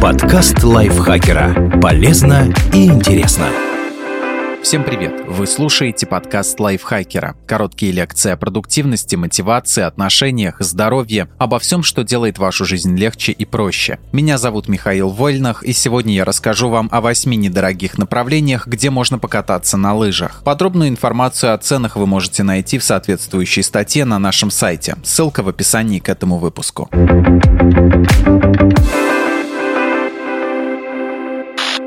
Подкаст лайфхакера. Полезно и интересно. Всем привет! Вы слушаете подкаст лайфхакера. Короткие лекции о продуктивности, мотивации, отношениях, здоровье, обо всем, что делает вашу жизнь легче и проще. Меня зовут Михаил Вольнах, и сегодня я расскажу вам о восьми недорогих направлениях, где можно покататься на лыжах. Подробную информацию о ценах вы можете найти в соответствующей статье на нашем сайте. Ссылка в описании к этому выпуску.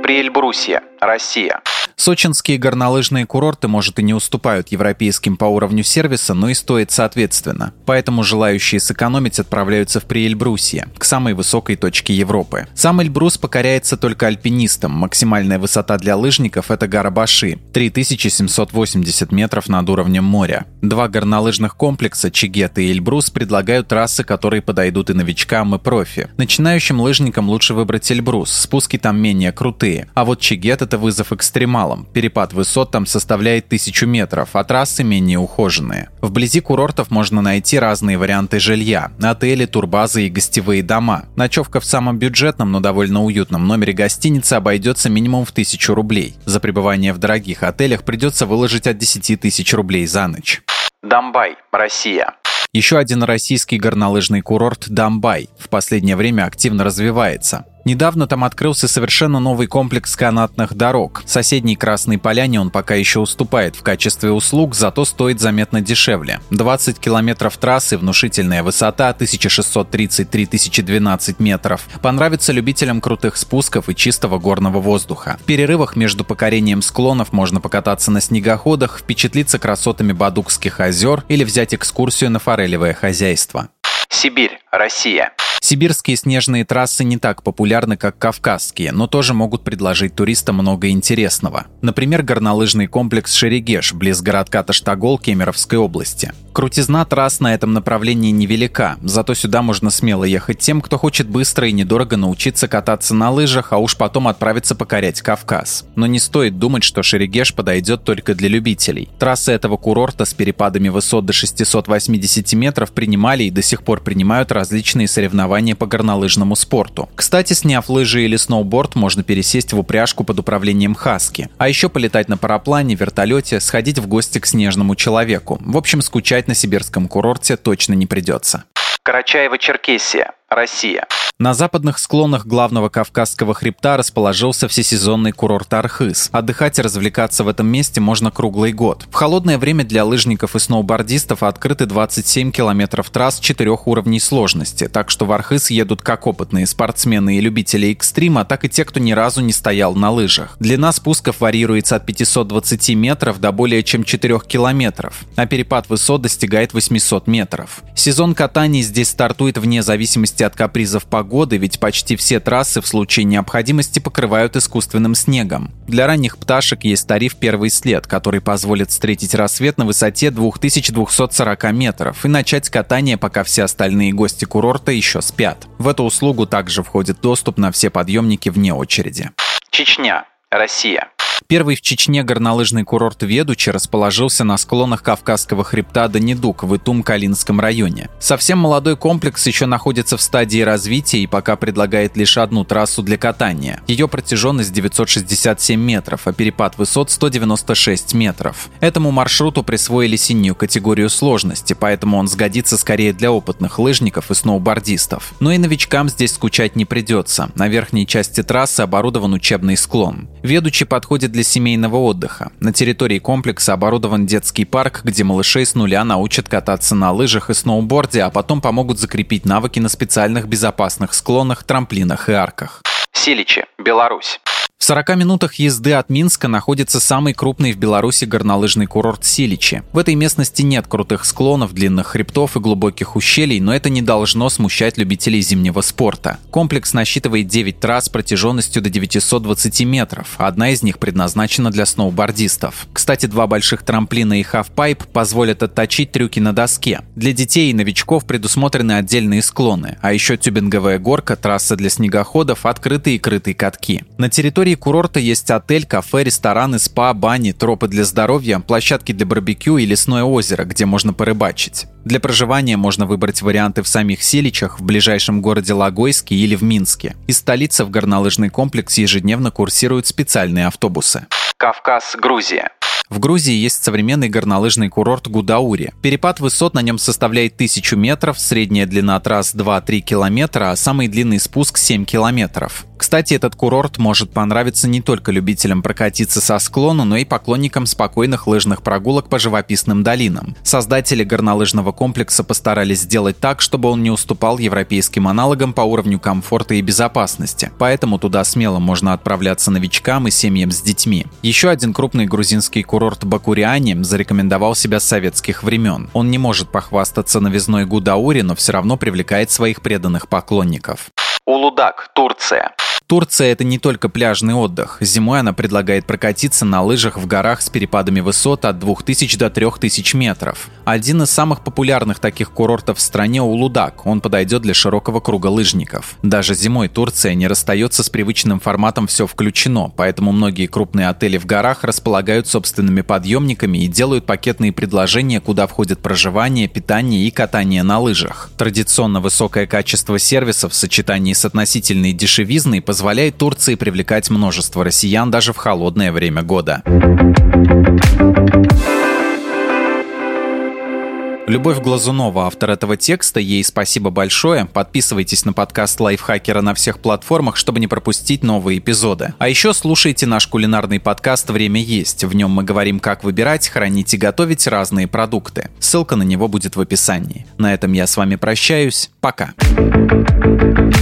Приэльбрусье, Россия. Сочинские горнолыжные курорты, может, и не уступают европейским по уровню сервиса, но и стоят соответственно. Поэтому желающие сэкономить отправляются в Приэльбрусье, к самой высокой точке Европы. Сам Эльбрус покоряется только альпинистам. Максимальная высота для лыжников – это гора Баши – 3780 метров над уровнем моря. Два горнолыжных комплекса Чигет и Эльбрус предлагают трассы, которые подойдут и новичкам, и профи. Начинающим лыжникам лучше выбрать Эльбрус, спуски там менее крутые, а вот Чигет – это вызов экстремал малом. Перепад высот там составляет тысячу метров, а трассы менее ухоженные. Вблизи курортов можно найти разные варианты жилья – отели, турбазы и гостевые дома. Ночевка в самом бюджетном, но довольно уютном номере гостиницы обойдется минимум в тысячу рублей. За пребывание в дорогих отелях придется выложить от 10 тысяч рублей за ночь. Дамбай, Россия. Еще один российский горнолыжный курорт Дамбай в последнее время активно развивается. Недавно там открылся совершенно новый комплекс канатных дорог. Соседней Красной Поляне он пока еще уступает в качестве услуг, зато стоит заметно дешевле. 20 километров трассы, внушительная высота 1633-1012 метров. Понравится любителям крутых спусков и чистого горного воздуха. В перерывах между покорением склонов можно покататься на снегоходах, впечатлиться красотами Бадукских озер или взять экскурсию на форелевое хозяйство. Сибирь, Россия. Сибирские снежные трассы не так популярны, как кавказские, но тоже могут предложить туристам много интересного. Например, горнолыжный комплекс Шерегеш, близ городка Таштагол Кемеровской области. Крутизна трасс на этом направлении невелика, зато сюда можно смело ехать тем, кто хочет быстро и недорого научиться кататься на лыжах, а уж потом отправиться покорять Кавказ. Но не стоит думать, что Шерегеш подойдет только для любителей. Трассы этого курорта с перепадами высот до 680 метров принимали и до сих пор принимают различные соревнования по горнолыжному спорту. Кстати, сняв лыжи или сноуборд, можно пересесть в упряжку под управлением Хаски. А еще полетать на параплане, вертолете, сходить в гости к снежному человеку. В общем, скучать на сибирском курорте точно не придется. Карачаево-Черкесия, Россия. На западных склонах главного Кавказского хребта расположился всесезонный курорт Архыз. Отдыхать и развлекаться в этом месте можно круглый год. В холодное время для лыжников и сноубордистов открыты 27 километров трасс четырех уровней сложности, так что в Архыз едут как опытные спортсмены и любители экстрима, так и те, кто ни разу не стоял на лыжах. Длина спусков варьируется от 520 метров до более чем 4 километров, а перепад высот достигает 800 метров. Сезон катаний здесь стартует вне зависимости от капризов погоды погоды, ведь почти все трассы в случае необходимости покрывают искусственным снегом. Для ранних пташек есть тариф «Первый след», который позволит встретить рассвет на высоте 2240 метров и начать катание, пока все остальные гости курорта еще спят. В эту услугу также входит доступ на все подъемники вне очереди. Чечня. Россия. Первый в Чечне горнолыжный курорт Ведучи расположился на склонах Кавказского хребта Данидук в Итум-Калинском районе. Совсем молодой комплекс еще находится в стадии развития и пока предлагает лишь одну трассу для катания. Ее протяженность 967 метров, а перепад высот 196 метров. Этому маршруту присвоили синюю категорию сложности, поэтому он сгодится скорее для опытных лыжников и сноубордистов. Но и новичкам здесь скучать не придется. На верхней части трассы оборудован учебный склон. Ведучи подходит для семейного отдыха. На территории комплекса оборудован детский парк, где малышей с нуля научат кататься на лыжах и сноуборде, а потом помогут закрепить навыки на специальных безопасных склонах, трамплинах и арках. Силичи, Беларусь. В 40 минутах езды от Минска находится самый крупный в Беларуси горнолыжный курорт Силичи. В этой местности нет крутых склонов, длинных хребтов и глубоких ущелий, но это не должно смущать любителей зимнего спорта. Комплекс насчитывает 9 трасс протяженностью до 920 метров, одна из них предназначена для сноубордистов. Кстати, два больших трамплина и хафпайп позволят отточить трюки на доске. Для детей и новичков предусмотрены отдельные склоны, а еще тюбинговая горка, трасса для снегоходов, открытые и крытые катки. На территории территории курорта есть отель, кафе, рестораны, спа, бани, тропы для здоровья, площадки для барбекю и лесное озеро, где можно порыбачить. Для проживания можно выбрать варианты в самих Силичах, в ближайшем городе Логойске или в Минске. Из столицы в горнолыжный комплекс ежедневно курсируют специальные автобусы. Кавказ, Грузия. В Грузии есть современный горнолыжный курорт Гудаури. Перепад высот на нем составляет 1000 метров, средняя длина трасс 2-3 километра, а самый длинный спуск 7 километров. Кстати, этот курорт может понравиться не только любителям прокатиться со склона, но и поклонникам спокойных лыжных прогулок по живописным долинам. Создатели горнолыжного комплекса постарались сделать так, чтобы он не уступал европейским аналогам по уровню комфорта и безопасности. Поэтому туда смело можно отправляться новичкам и семьям с детьми. Еще один крупный грузинский курорт Бакуриане зарекомендовал себя с советских времен. Он не может похвастаться новизной Гудаури, но все равно привлекает своих преданных поклонников. Улудак, Турция. Турция – это не только пляжный отдых. Зимой она предлагает прокатиться на лыжах в горах с перепадами высот от 2000 до 3000 метров. Один из самых популярных таких курортов в стране – Улудак. Он подойдет для широкого круга лыжников. Даже зимой Турция не расстается с привычным форматом «все включено», поэтому многие крупные отели в горах располагают собственными подъемниками и делают пакетные предложения, куда входит проживание, питание и катание на лыжах. Традиционно высокое качество сервиса в сочетании с относительной дешевизной позволяет Турции привлекать множество россиян даже в холодное время года. Любовь Глазунова, автор этого текста, ей спасибо большое. Подписывайтесь на подкаст Лайфхакера на всех платформах, чтобы не пропустить новые эпизоды. А еще слушайте наш кулинарный подкаст «Время есть». В нем мы говорим, как выбирать, хранить и готовить разные продукты. Ссылка на него будет в описании. На этом я с вами прощаюсь. Пока.